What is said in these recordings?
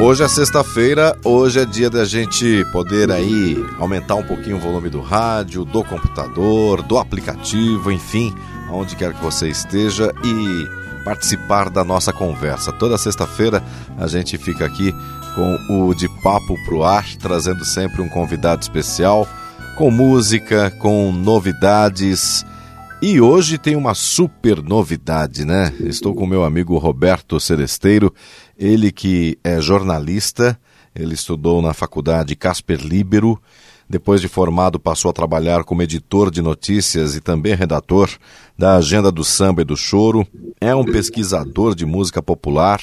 Hoje é sexta-feira, hoje é dia da gente poder aí aumentar um pouquinho o volume do rádio, do computador, do aplicativo, enfim, aonde quer que você esteja e participar da nossa conversa. Toda sexta-feira a gente fica aqui com o De Papo Pro Ar, trazendo sempre um convidado especial, com música, com novidades. E hoje tem uma super novidade, né? Estou com meu amigo Roberto Celesteiro, ele que é jornalista, ele estudou na faculdade Casper Libero, depois de formado passou a trabalhar como editor de notícias e também redator da Agenda do Samba e do Choro, é um pesquisador de música popular,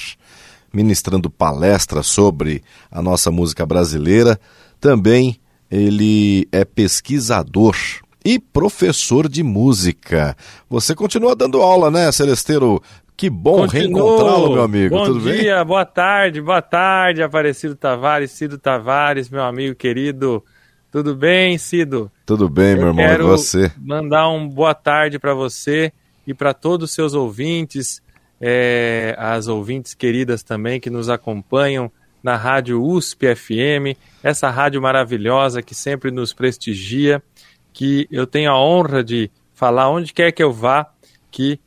ministrando palestras sobre a nossa música brasileira, também ele é pesquisador e professor de música. Você continua dando aula, né, Celesteiro? Que bom reencontrá-lo, meu amigo. Bom Tudo dia, bem? boa tarde, boa tarde, Aparecido Tavares, Cido Tavares, meu amigo querido. Tudo bem, Cido? Tudo bem, meu Eu irmão, e quero você? mandar um boa tarde para você e para todos os seus ouvintes, é, as ouvintes queridas também que nos acompanham na Rádio USP FM, essa rádio maravilhosa que sempre nos prestigia, que eu tenho a honra de falar onde quer que eu vá, que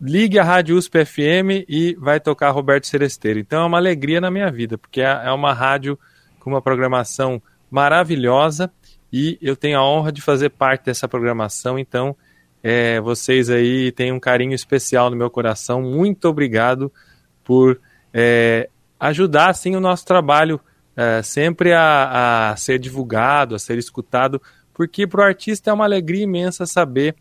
ligue a Rádio USP FM e vai tocar Roberto Celesteiro. Então é uma alegria na minha vida, porque é é uma rádio com uma programação maravilhosa e eu tenho a honra de fazer parte dessa programação. Então, é, vocês aí têm um carinho especial no meu coração. Muito obrigado por é, ajudar assim o nosso trabalho é, sempre a, a ser divulgado, a ser escutado, porque para o artista é uma alegria imensa saber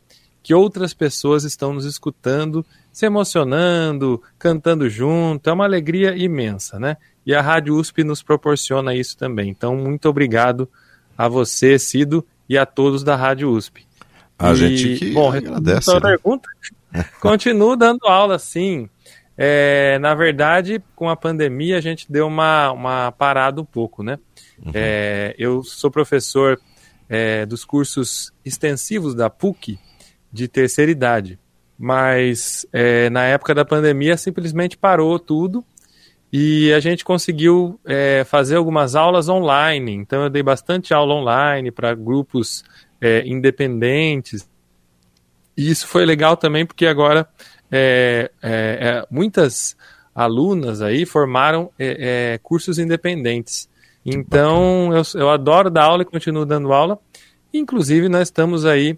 que outras pessoas estão nos escutando, se emocionando, cantando junto, é uma alegria imensa, né? E a Rádio USP nos proporciona isso também. Então, muito obrigado a você, Cido, e a todos da Rádio USP. A E, gente que bom, agradece. né? pergunta, continuo dando aula, sim. É, na verdade, com a pandemia, a gente deu uma, uma parada um pouco, né? É, eu sou professor é, dos cursos extensivos da PUC de terceira idade, mas é, na época da pandemia simplesmente parou tudo e a gente conseguiu é, fazer algumas aulas online. Então, eu dei bastante aula online para grupos é, independentes. E isso foi legal também porque agora é, é, é, muitas alunas aí formaram cursos independentes. Então, eu, eu adoro dar aula e continuo dando aula. Inclusive, nós estamos aí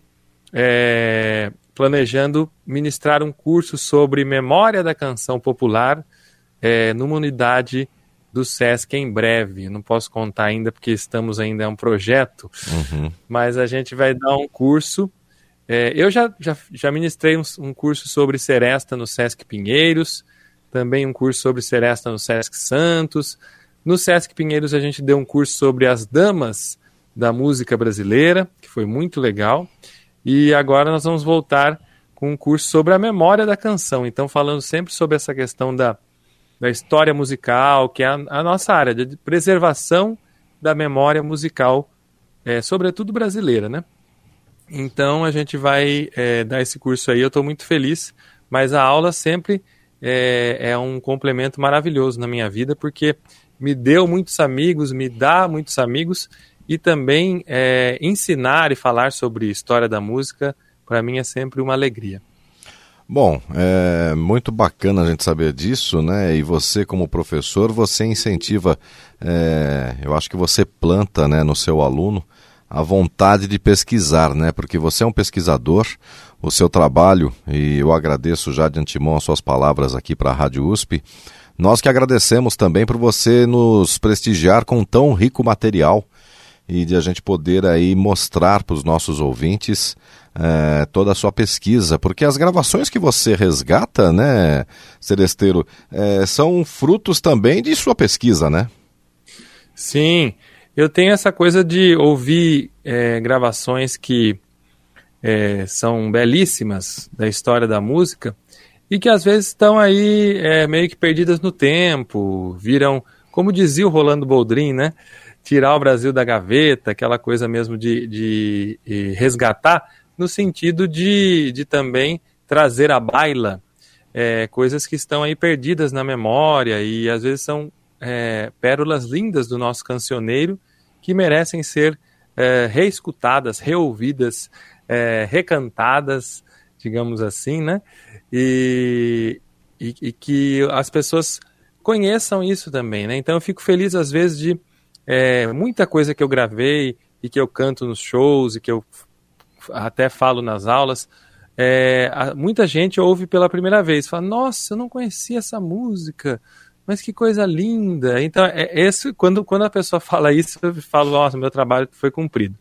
é, planejando ministrar um curso sobre memória da canção popular é, numa unidade do SESC em breve. Não posso contar ainda porque estamos ainda é um projeto, Uhum. mas a gente vai dar um curso. É, eu já, já, já ministrei um, um curso sobre seresta no Sesc Pinheiros, também um curso sobre seresta no Sesc Santos. No Sesc Pinheiros a gente deu um curso sobre as damas da música brasileira, que foi muito legal. E agora nós vamos voltar com um curso sobre a memória da canção. Então, falando sempre sobre essa questão da, da história musical, que é a, a nossa área de preservação da memória musical, é, sobretudo brasileira, né? Então a gente vai é, dar esse curso aí, eu estou muito feliz, mas a aula sempre é, é um complemento maravilhoso na minha vida, porque me deu muitos amigos, me dá muitos amigos, e também é, ensinar e falar sobre história da música, para mim é sempre uma alegria. Bom, é muito bacana a gente saber disso, né? E você, como professor, você incentiva, é, eu acho que você planta né, no seu aluno a vontade de pesquisar, né? Porque você é um pesquisador, o seu trabalho, e eu agradeço já de antemão as suas palavras aqui para a Rádio USP. Nós que agradecemos também por você nos prestigiar com tão rico material e de a gente poder aí mostrar para os nossos ouvintes é, toda a sua pesquisa, porque as gravações que você resgata, né, Celesteiro, é, são frutos também de sua pesquisa, né? Sim, eu tenho essa coisa de ouvir é, gravações que é, são belíssimas da história da música e que às vezes estão aí é, meio que perdidas no tempo, viram, como dizia o Rolando Boldrin, né? Tirar o Brasil da gaveta, aquela coisa mesmo de, de, de resgatar, no sentido de, de também trazer à baila é, coisas que estão aí perdidas na memória e às vezes são é, pérolas lindas do nosso cancioneiro que merecem ser é, reescutadas, reouvidas, é, recantadas, digamos assim, né? E, e, e, que as pessoas conheçam isso também, né? Então eu fico feliz às vezes de é, muita coisa que eu gravei e que eu canto nos shows e que eu até falo nas aulas, é, muita gente ouve pela primeira vez, fala, nossa, eu não conhecia essa música, mas que coisa linda. Então, é, esse, quando, quando a pessoa fala isso, eu falo, nossa, meu trabalho foi cumprido,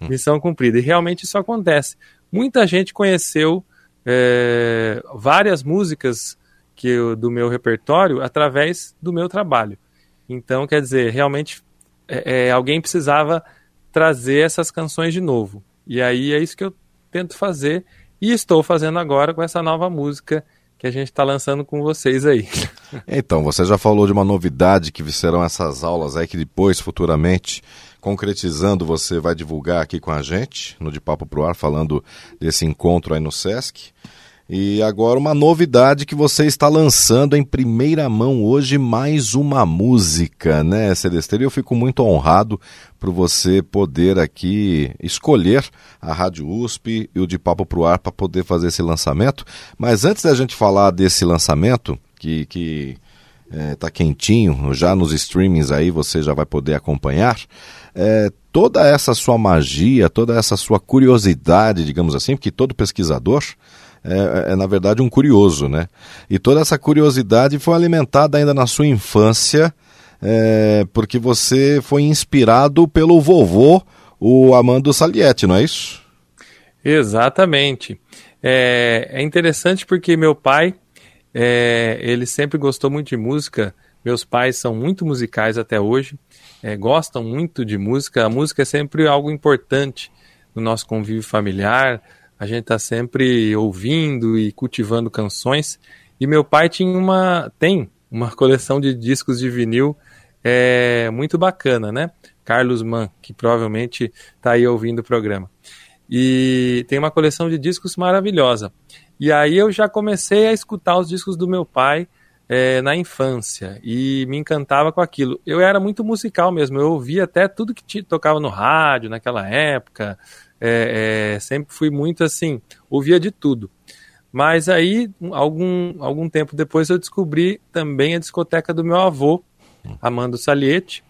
hum. missão cumprida. E realmente isso acontece. Muita gente conheceu é, várias músicas que eu, do meu repertório através do meu trabalho. Então, quer dizer, realmente é, é, alguém precisava trazer essas canções de novo. E aí é isso que eu tento fazer e estou fazendo agora com essa nova música que a gente está lançando com vocês aí. Então, você já falou de uma novidade que serão essas aulas aí que depois, futuramente, concretizando, você vai divulgar aqui com a gente no De Papo Pro Ar, falando desse encontro aí no Sesc. E agora uma novidade que você está lançando em primeira mão hoje, mais uma música, né, Celesteiro? Eu fico muito honrado por você poder aqui escolher a Rádio USP e o De Papo Pro Ar para poder fazer esse lançamento. Mas antes da gente falar desse lançamento, que, que é, tá quentinho, já nos streamings aí você já vai poder acompanhar. É, toda essa sua magia, toda essa sua curiosidade, digamos assim, porque todo pesquisador é, é, na verdade um curioso, né? E toda essa curiosidade foi alimentada ainda na sua infância, é, porque você foi inspirado pelo vovô, o Amando Salietti, não é isso? Exatamente. É, é interessante porque meu pai, é, ele sempre gostou muito de música. Meus pais são muito musicais até hoje, é, gostam muito de música. A música é sempre algo importante no nosso convívio familiar a gente está sempre ouvindo e cultivando canções. E meu pai tinha uma, tem uma coleção de discos de vinil é, muito bacana, né? Carlos Mann, que provavelmente está aí ouvindo o programa. E tem uma coleção de discos maravilhosa. E aí eu já comecei a escutar os discos do meu pai é, na infância e me encantava com aquilo. Eu era muito musical mesmo, eu ouvia até tudo que tocava no rádio naquela época, é, é, sempre fui muito assim, ouvia de tudo. Mas aí, algum, algum tempo depois, eu descobri também a discoteca do meu avô, Amando Saliete.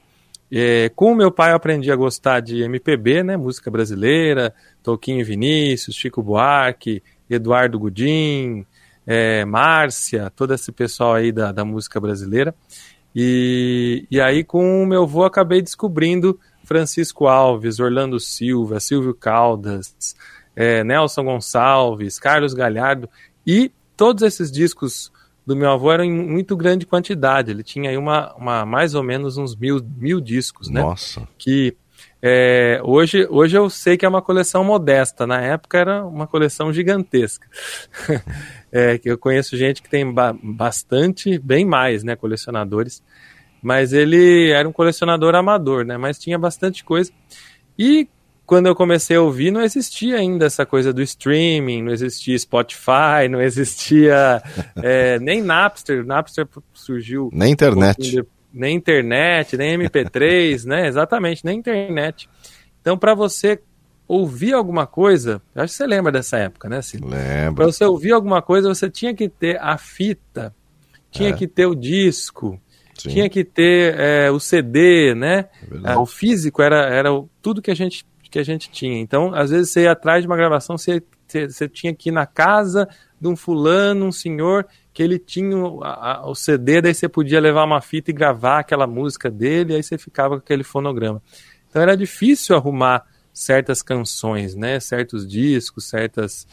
É, com o meu pai eu aprendi a gostar de MPB, né, música brasileira, Toquinho Vinícius, Chico Buarque, Eduardo Gudim, é, Márcia, todo esse pessoal aí da, da música brasileira. E, e aí com o meu avô acabei descobrindo Francisco Alves, Orlando Silva, Silvio Caldas, é, Nelson Gonçalves, Carlos Galhardo e todos esses discos do meu avô eram em muito grande quantidade. Ele tinha aí uma, uma mais ou menos uns mil, mil discos, né? Nossa. Que é, hoje, hoje eu sei que é uma coleção modesta. Na época era uma coleção gigantesca. é, que eu conheço gente que tem ba bastante, bem mais, né? Colecionadores mas ele era um colecionador amador, né? Mas tinha bastante coisa. E quando eu comecei a ouvir, não existia ainda essa coisa do streaming, não existia Spotify, não existia é, nem Napster. Napster surgiu. Nem internet. Um nem internet, nem MP3, né? Exatamente, nem internet. Então, para você ouvir alguma coisa, acho que você lembra dessa época, né, Ciro? Lembro. Para você ouvir alguma coisa, você tinha que ter a fita, tinha é. que ter o disco, Sim. tinha que ter é, o CD, né? É o físico era, era tudo que a, gente, que a gente tinha. Então, às vezes, você ia atrás de uma gravação, você, você, você tinha que ir na casa de um fulano, um senhor, que ele tinha o, a, o CD, daí você podia levar uma fita e gravar aquela música dele, aí você ficava com aquele fonograma. Então era difícil arrumar certas canções, né? Certos discos, certas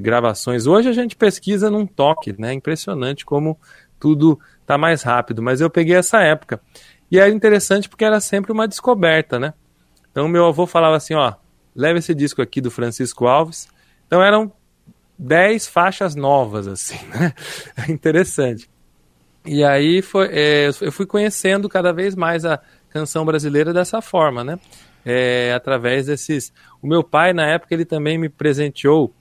gravações. Hoje a gente pesquisa num toque, né? Impressionante como tudo está mais rápido. Mas eu peguei essa época. E era interessante porque era sempre uma descoberta, né? Então meu avô falava assim, ó, leva esse disco aqui do Francisco Alves. Então eram dez faixas novas, assim, né? interessante. E aí foi, é, eu fui conhecendo cada vez mais a canção brasileira dessa forma, né? É, através desses. O meu pai, na época, ele também me presenteou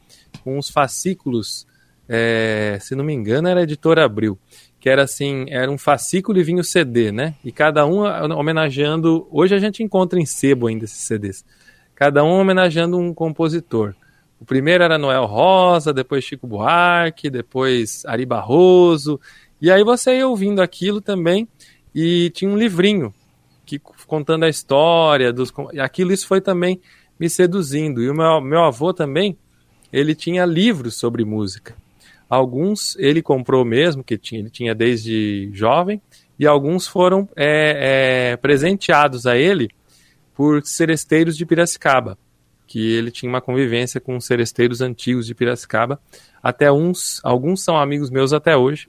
com uns fascículos, é, se não me engano, era a editora Abril, que era assim, era um fascículo e vinha o CD, né? E cada um homenageando. Hoje a gente encontra em sebo ainda esses CDs. Cada um homenageando um compositor. O primeiro era Noel Rosa, depois Chico Buarque, depois Ari Barroso. E aí você ia ouvindo aquilo também e tinha um livrinho que contando a história dos aquilo isso foi também me seduzindo. E o meu, meu avô também, ele tinha livros sobre música. Alguns ele comprou mesmo, que tinha, ele tinha desde jovem, e alguns foram é, é, presenteados a ele por seresteiros de Piracicaba, que ele tinha uma convivência com seresteiros antigos de Piracicaba. Até uns, alguns são amigos meus até hoje.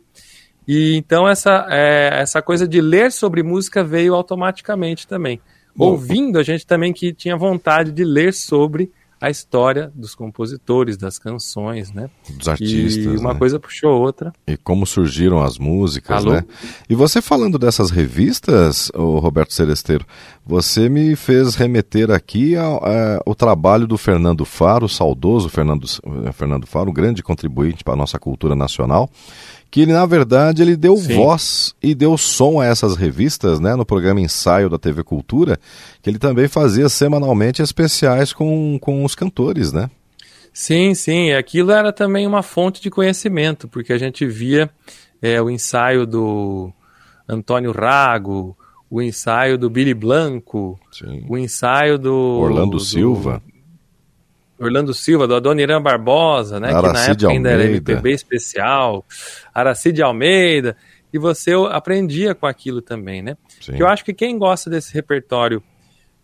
E então essa, é, essa coisa de ler sobre música veio automaticamente também. Bom, Ouvindo, a gente também que tinha vontade de ler sobre a história dos compositores, das canções, né? Dos artistas. E uma né? coisa puxou outra. E como surgiram as músicas, Alô? né? E você falando dessas revistas, o Roberto Celesteiro, você me fez remeter aqui ao, é, ao trabalho do Fernando Faro, saudoso Fernando, Fernando Faro, um grande contribuinte para a nossa cultura nacional que ele, na verdade, ele deu Sim. voz e deu som a essas revistas, né, no programa Ensaio da TV Cultura, que ele também fazia semanalmente especiais com, com os cantores, né? Sim, sim. Aquilo era também uma fonte de conhecimento, porque a gente via é, o ensaio do Antônio Rago, o ensaio do Billy Blanco, Sim. o ensaio do Orlando do- Silva. Orlando Silva, do Adoniran Barbosa, né? que na Aracide época ainda era Almeida. MPB especial, Aracide Almeida, e você aprendia com aquilo também, né? Sim. Que eu acho que quem gosta desse repertório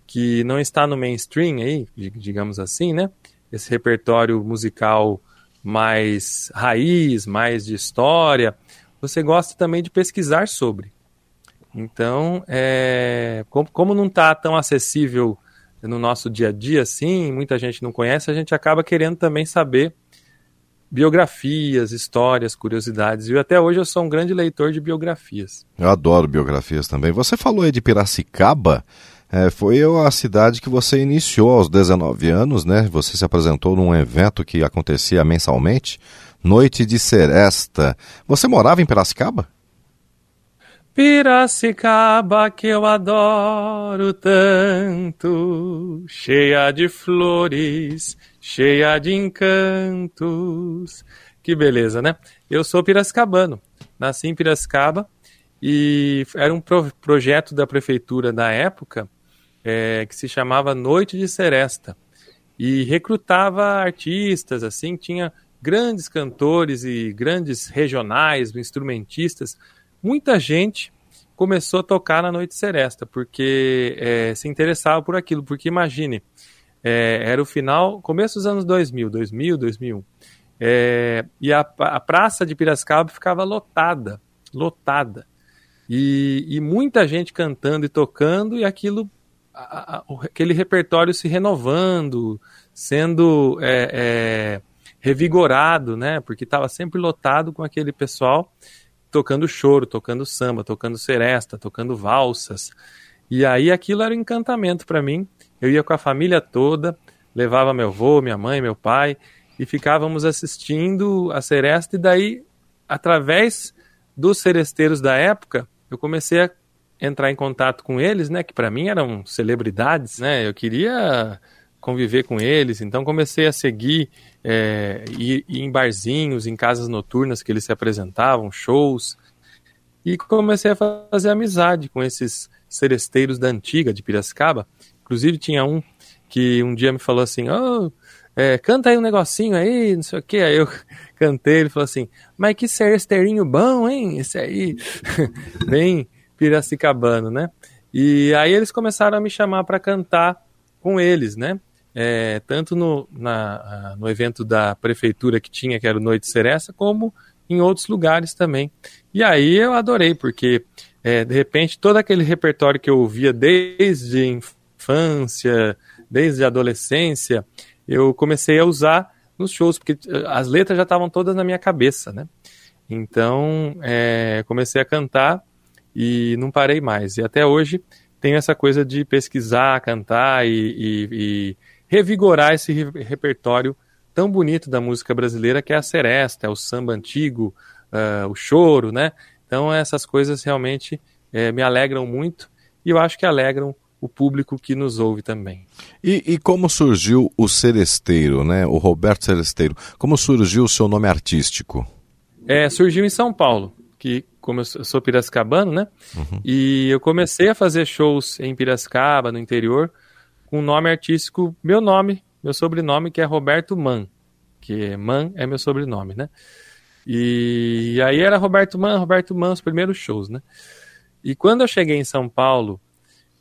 que não está no mainstream aí, di- digamos assim, né? Esse repertório musical mais raiz, mais de história, você gosta também de pesquisar sobre. Então, é, como, como não está tão acessível no nosso dia a dia assim, muita gente não conhece, a gente acaba querendo também saber biografias, histórias, curiosidades. E até hoje eu sou um grande leitor de biografias. Eu adoro biografias também. Você falou aí de Piracicaba. É, foi a cidade que você iniciou aos 19 anos, né? Você se apresentou num evento que acontecia mensalmente, Noite de Seresta. Você morava em Piracicaba? Piracicaba que eu adoro tanto, cheia de flores, cheia de encantos. Que beleza, né? Eu sou piracicabano, nasci em Piracicaba e era um pro- projeto da prefeitura da época é, que se chamava Noite de Seresta e recrutava artistas, assim, tinha grandes cantores e grandes regionais, instrumentistas. Muita gente começou a tocar na Noite Seresta, porque é, se interessava por aquilo, porque imagine, é, era o final, começo dos anos 2000, 2000, 2001, é, e a, a praça de Piracicaba ficava lotada, lotada, e, e muita gente cantando e tocando, e aquilo, a- a- aquele repertório se renovando, sendo é, é, revigorado, né? Porque estava sempre lotado com aquele pessoal tocando choro, tocando samba, tocando seresta, tocando valsas. E aí aquilo era um encantamento para mim. Eu ia com a família toda, levava meu avô, minha mãe, meu pai, e ficávamos assistindo a seresta. E daí, através dos seresteiros da época, eu comecei a entrar em contato com eles, né? Que para mim eram celebridades, né? Eu queria conviver com eles, então comecei a seguir, é, ir, ir em barzinhos, em casas noturnas que eles se apresentavam, shows, e comecei a fazer amizade com esses seresteiros da antiga de Piracicaba. Inclusive tinha um que um dia me falou assim, oh, é, canta aí um negocinho aí, não sei o que, aí eu cantei, ele falou assim, mas que seresteirinho bom, hein, esse aí, bem piracicabano, né? E aí eles começaram a me chamar para cantar com eles, né? É, tanto no, na, no evento da prefeitura que tinha, que era o Noite Seresta, como em outros lugares também. E aí eu adorei, porque é, de repente todo aquele repertório que eu ouvia desde infância, desde adolescência, eu comecei a usar nos shows, porque eh, as letras já estavam todas na minha cabeça, né? Então, é, comecei a cantar e não parei mais. E até hoje tenho essa coisa de pesquisar, cantar e, e, e revigorar esse repertório tão bonito da música brasileira, que é a seresta, é o samba antigo, uh, o choro, né? Então, essas coisas realmente é, me alegram muito e eu acho que alegram o público que nos ouve também. E, e, como surgiu o Seresteiro, né? O Roberto Seresteiro. Como surgiu o seu nome artístico? É, surgiu em São Paulo, que como eu sou piracicabano, né? Uhum. E eu comecei a fazer shows em Piracicaba, no interior, com o nome artístico, meu nome, meu sobrenome, que é Roberto Man, que Man é meu sobrenome, né? E, aí era Roberto Man, Roberto Man, os primeiros shows, né? E quando eu cheguei em São Paulo,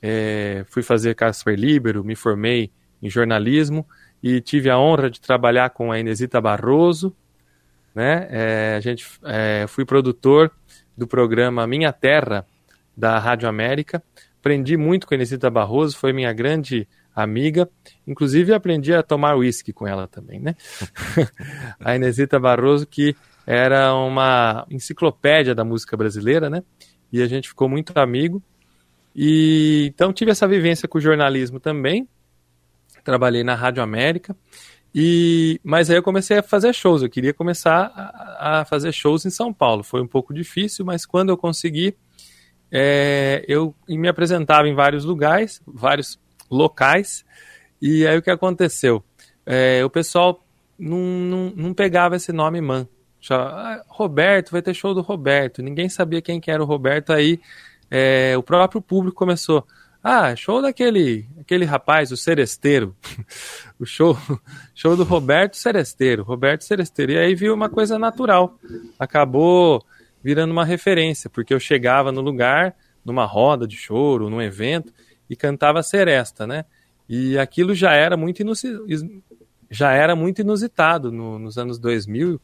é, fui fazer Casper Libero, me formei em jornalismo e tive a honra de trabalhar com a Inesita Barroso, né? É, a gente, é, fui produtor do programa Minha Terra da Rádio América. Aprendi muito com a Inesita Barroso, foi minha grande amiga. Inclusive aprendi a tomar uísque com ela também, né? a Inesita Barroso que era uma enciclopédia da música brasileira, né? E a gente ficou muito amigo. E então tive essa vivência com o jornalismo também. Trabalhei na Rádio América. E, mas aí eu comecei a fazer shows. Eu queria começar a, a fazer shows em São Paulo. Foi um pouco difícil, mas quando eu consegui, é, eu me apresentava em vários lugares, vários locais. E aí o que aconteceu? É, o pessoal não, não, não, pegava esse nome man. Ah, Roberto, vai ter show do Roberto. Ninguém sabia quem que era o Roberto. Aí é, o próprio público começou. Ah, show daquele aquele rapaz, o Seresteiro. o show, show do Roberto Seresteiro. Roberto Seresteiro. E aí viu uma coisa natural. Acabou virando uma referência, porque eu chegava no lugar, numa roda de choro, num evento, e cantava Seresta, né? E aquilo já era muito, já era muito inusitado no, nos anos 2000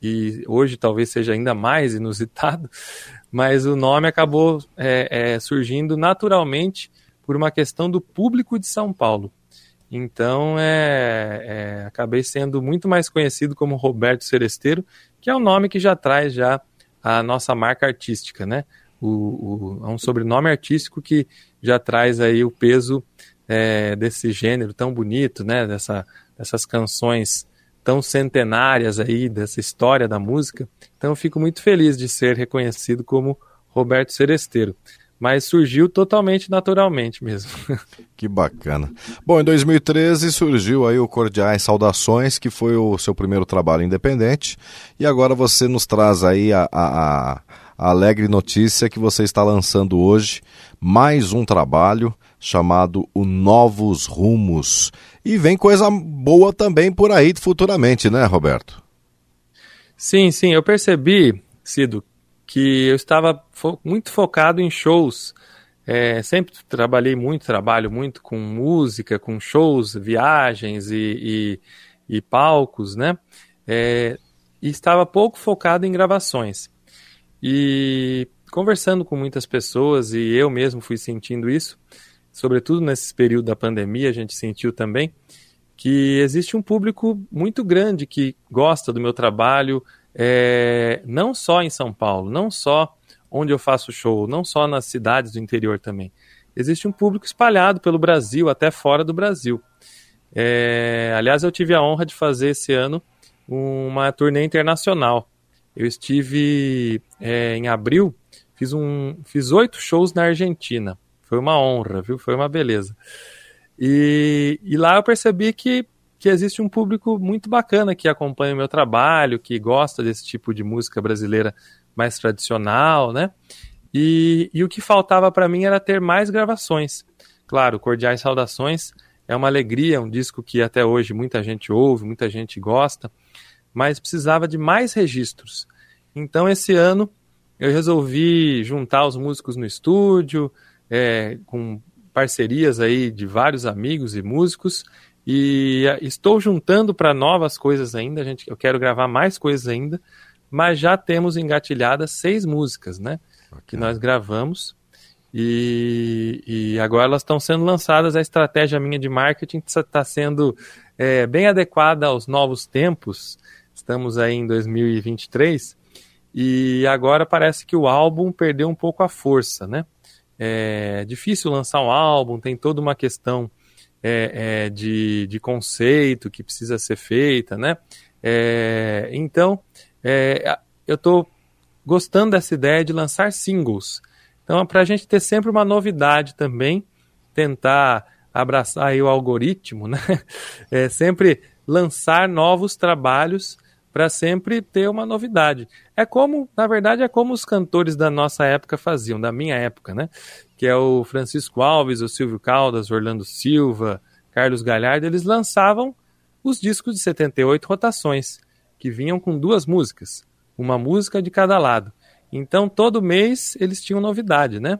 e hoje talvez seja ainda mais inusitado, mas o nome acabou é, é, surgindo naturalmente por uma questão do público de São Paulo. Então, é, é, acabei sendo muito mais conhecido como Roberto Seresteiro, que é um nome que já traz já a nossa marca artística, né? O, o, é um sobrenome artístico que já traz aí o peso é, desse gênero tão bonito, né? Dessa, dessas canções tão centenárias aí dessa história da música. Então fico muito feliz de ser reconhecido como Roberto Seresteiro. Mas surgiu totalmente naturalmente mesmo. Que bacana. Bom, em 2013 surgiu aí o Cordiais Saudações, que foi o seu primeiro trabalho independente. E agora você nos traz aí a, a, a alegre notícia que você está lançando hoje mais um trabalho chamado O Novos Rumos. E vem coisa boa também por aí futuramente, né, Roberto? Sim, sim, eu percebi, Cido, que eu estava fo muito focado em shows. É, sempre trabalhei muito, trabalho muito com música, com shows, viagens e, e, e palcos, né? É, e estava pouco focado em gravações. E conversando com muitas pessoas, e eu mesmo fui sentindo isso, sobretudo nesse período da pandemia, a gente sentiu também que existe um público muito grande que gosta do meu trabalho, é, não só em São Paulo, não só onde eu faço show, não só nas cidades do interior também. Existe um público espalhado pelo Brasil, até fora do Brasil. É, aliás, eu tive a honra de fazer esse ano uma turnê internacional. Eu estive é, em abril, fiz um, fiz oito shows na Argentina. Foi uma honra, viu? Foi uma beleza. E, e lá eu percebi que, que existe um público muito bacana que acompanha o meu trabalho, que gosta desse tipo de música brasileira mais tradicional, né? E, e o que faltava para mim era ter mais gravações. Claro, Cordiais Saudações é uma alegria, um disco que até hoje muita gente ouve, muita gente gosta, mas precisava de mais registros. Então, esse ano, eu resolvi juntar os músicos no estúdio, é, com parcerias aí de vários amigos e músicos E uh, estou juntando para novas coisas ainda, gente. Eu quero gravar mais coisas ainda, mas já temos engatilhadas seis músicas, né? Okay. Que nós gravamos. E, e agora elas estão sendo lançadas. A estratégia minha de marketing está sendo é, bem adequada aos novos tempos. Estamos aí em 2023 e agora parece que o álbum perdeu um pouco a força, né? É difícil lançar um álbum, tem toda uma questão é, é, de, de conceito que precisa ser feita, né? É, então, é, eu estou gostando dessa ideia de lançar singles. Então, para a gente ter sempre uma novidade também, tentar abraçar aí o algoritmo, né? É sempre lançar novos trabalhos para sempre ter uma novidade. É como, na verdade, é como os cantores da nossa época faziam, da minha época, né? Que é o Francisco Alves, o Silvio Caldas, Orlando Silva, Carlos Galhardo, eles lançavam os discos de 78 rotações, que vinham com duas músicas, uma música de cada lado. Então, todo mês eles tinham novidade, né?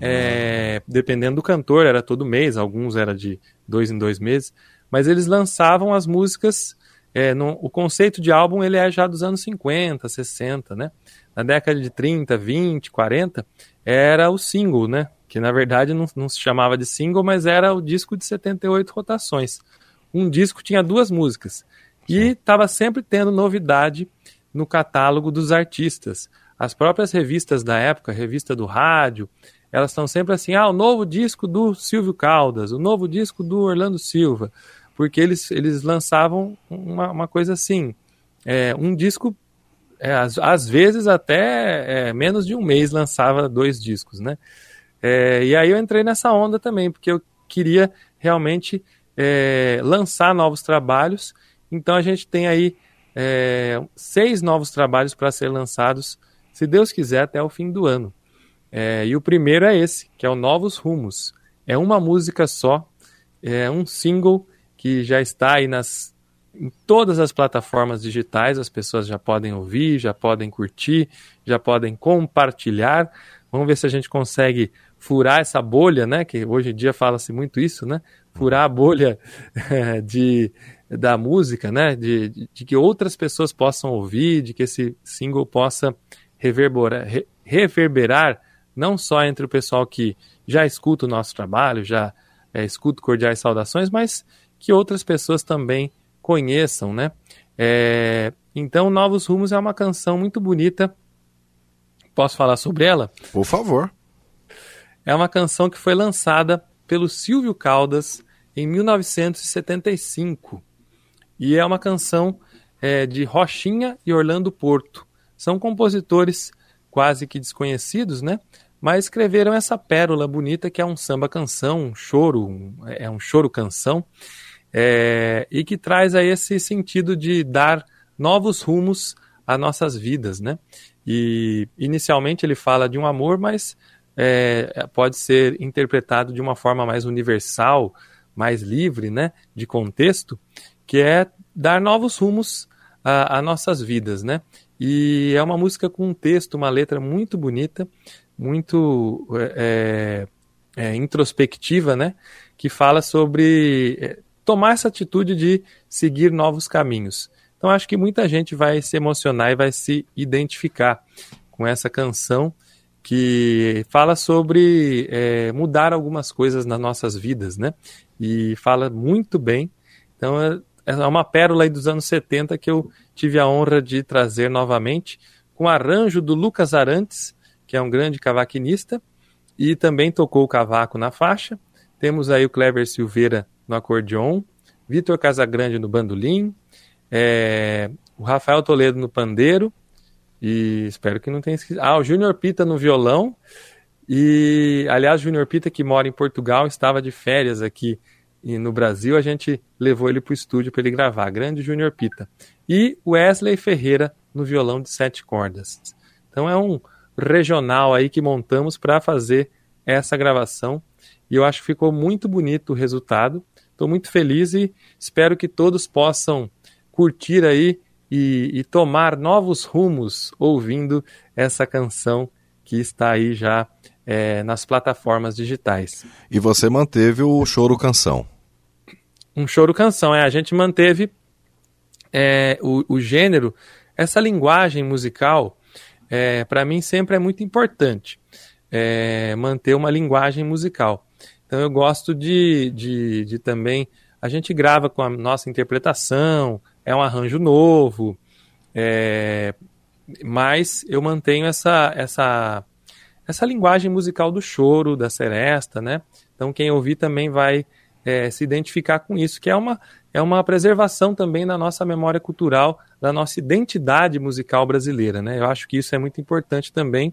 É, dependendo do cantor, era todo mês, alguns era de dois em dois meses, mas eles lançavam as músicas. É, no, o conceito de álbum ele é já dos anos 50, 60, né? Na década de 30, 20, 40, era o single, né? Que na verdade não, não se chamava de single, mas era o disco de 78 rotações. Um disco tinha duas músicas. E estava sempre tendo novidade no catálogo dos artistas. As próprias revistas da época, revista do rádio, elas estão sempre assim, ah, o novo disco do Silvio Caldas, o novo disco do Orlando Silva, porque eles, eles lançavam uma, uma coisa assim, é, um disco, é, às, às, vezes até é, menos de um mês lançava dois discos, né? É, e aí eu entrei nessa onda também, porque eu queria realmente é, lançar novos trabalhos, então a gente tem aí é, seis novos trabalhos para ser lançados se Deus quiser, até o fim do ano. É, e o primeiro é esse, que é o Novos Rumos. É uma música só, é um single que já está aí nas, em todas as plataformas digitais, as pessoas já podem ouvir, já podem curtir, já podem compartilhar. Vamos ver se a gente consegue furar essa bolha, né? Que hoje em dia fala-se muito isso, né? Furar a bolha é, de, da música, né? De, de, de, que outras pessoas possam ouvir, de que esse single possa reverberar, reverberar não só entre o pessoal que já escuta o nosso trabalho, já é, escuta cordiais saudações, mas que outras pessoas também conheçam, né? É, então, Novos Rumos é uma canção muito bonita. Posso falar sobre ela? Por favor. É uma canção que foi lançada pelo Silvio Caldas em 1975. E é uma canção é, de Rochinha e Orlando Porto. São compositores quase que desconhecidos, né? Mas escreveram essa pérola bonita que é um samba canção, um choro, um, é um choro canção, é, e que traz aí esse sentido de dar novos rumos às nossas vidas, né? E inicialmente ele fala de um amor, mas é, pode ser interpretado de uma forma mais universal, mais livre, né? De contexto, que é dar novos rumos às nossas vidas, né? E é uma música com um texto, uma letra muito bonita, muito é, é, é, introspectiva, né? Que fala sobre é, tomar essa atitude de seguir novos caminhos. Então acho que muita gente vai se emocionar e vai se identificar com essa canção que fala sobre é, mudar algumas coisas nas nossas vidas, né? E fala muito bem. Então é, é uma pérola aí dos anos 70 que eu tive a honra de trazer novamente, com arranjo do Lucas Arantes, que é um grande cavaquinista, e também tocou o cavaco na faixa. Temos aí o Clever Silveira no acordeon, Vitor Casagrande no bandolim, é, o Rafael Toledo no pandeiro, e espero que não tenha esquecido. Ah, o Júnior Pita no violão, e aliás, o Júnior Pita, que mora em Portugal, estava de férias aqui e no Brasil, a gente levou ele para o estúdio para ele gravar, grande Júnior Pita. E Wesley Ferreira no violão de sete cordas. Então é um regional aí que montamos para fazer essa gravação. E eu acho que ficou muito bonito o resultado. Estou muito feliz e espero que todos possam curtir aí e, e tomar novos rumos ouvindo essa canção que está aí já é, nas plataformas digitais. E você manteve o choro canção? um choro canção. É, a gente manteve é, o, o, gênero, essa linguagem musical, é, para mim sempre é muito importante é, manter uma linguagem musical. Então eu gosto de, de, de, também. A gente grava com a nossa interpretação, é um arranjo novo, é, mas eu mantenho essa, essa, essa linguagem musical do choro, da seresta, né? Então quem ouvir também vai é, se identificar com isso, que é uma, é uma preservação também da nossa memória cultural, da nossa identidade musical brasileira. Né? Eu acho que isso é muito importante também,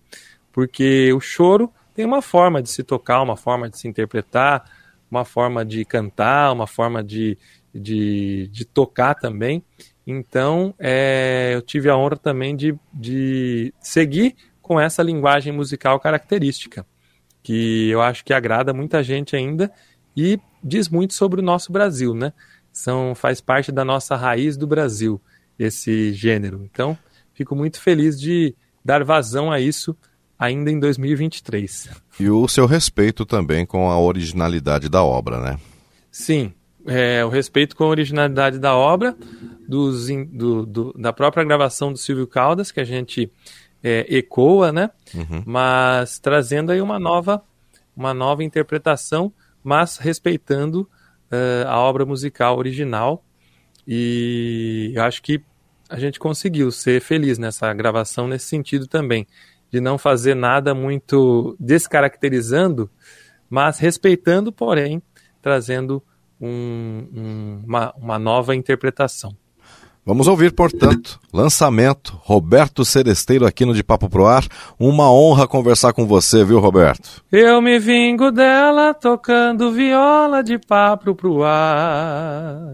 porque o choro tem uma forma de se tocar, uma forma de se interpretar, uma forma de cantar, uma forma de, de, de tocar também. Então, é, eu tive a honra também de, de seguir com essa linguagem musical característica, que eu acho que agrada muita gente ainda e diz muito sobre o nosso Brasil, né? São, faz parte da nossa raiz do Brasil, esse gênero. Então, fico muito feliz de dar vazão a isso ainda em 2023. E o seu respeito também com a originalidade da obra, né? Sim, é, o respeito com a originalidade da obra, dos, do, do, da própria gravação do Silvio Caldas, que a gente é, ecoa, né? Uhum. Mas trazendo aí uma nova, uma nova interpretação mas respeitando uh, a obra musical original. E eu acho que a gente conseguiu ser feliz nessa gravação nesse sentido também, de não fazer nada muito descaracterizando, mas respeitando, porém, trazendo um, um, uma, uma nova interpretação. Vamos ouvir, portanto, lançamento Roberto Seresteiro aqui no De Papo Pro Ar. Uma honra conversar com você, viu, Roberto? Eu me vingo dela tocando viola de papo pro ar.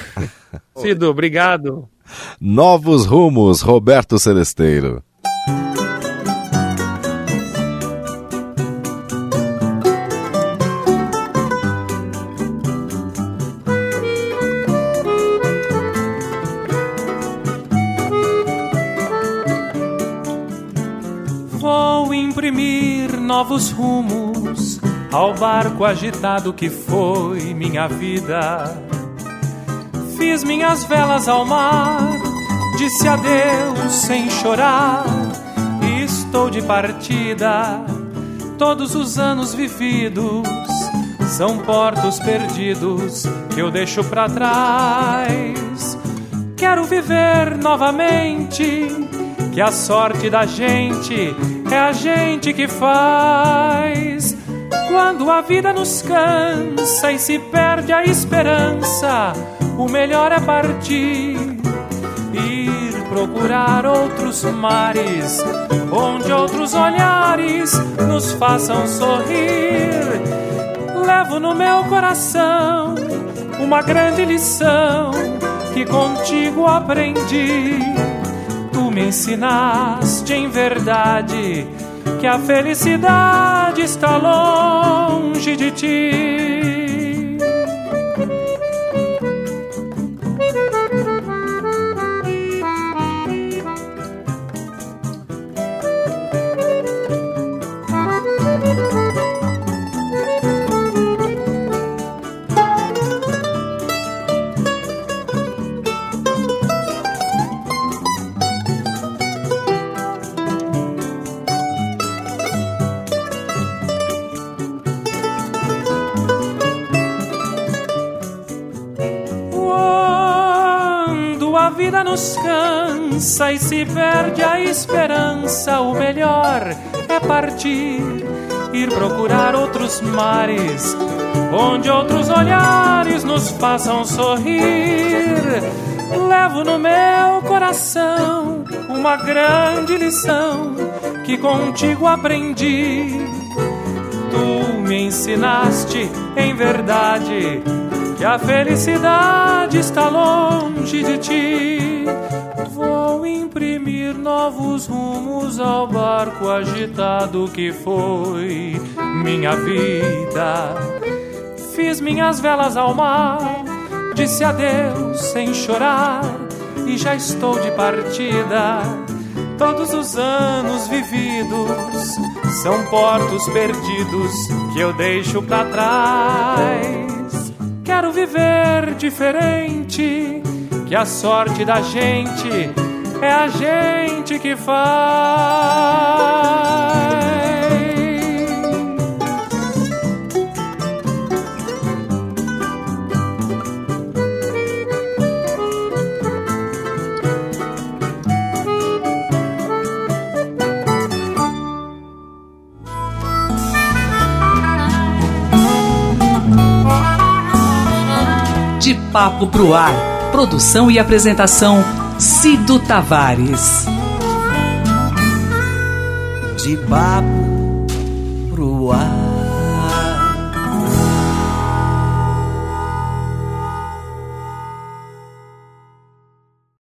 Cido, obrigado. Novos rumos, Roberto Seresteiro. Novos rumos ao barco agitado que foi minha vida. Fiz minhas velas ao mar, disse adeus sem chorar. E estou de partida. Todos os anos vividos são portos perdidos que eu deixo para trás. Quero viver novamente, que a sorte da gente é a gente que faz. Quando a vida nos cansa e se perde a esperança, o melhor é partir, ir procurar outros mares, onde outros olhares nos façam sorrir. Levo no meu coração uma grande lição que contigo aprendi me ensinaste em verdade que a felicidade está longe de ti. Nos cansa e se perde a esperança, o melhor é partir, ir procurar outros mares, onde outros olhares nos façam sorrir. Levo no meu coração uma grande lição que contigo aprendi. Tu me ensinaste em verdade que a felicidade está longe de ti. Novos rumos ao barco agitado que foi minha vida. Fiz minhas velas ao mar, disse adeus sem chorar e já estou de partida. Todos os anos vividos são portos perdidos que eu deixo para trás quero viver diferente. Que a sorte da gente é a gente que faz. De Papo Pro Ar. Produção e apresentação Cido Tavares. De papo.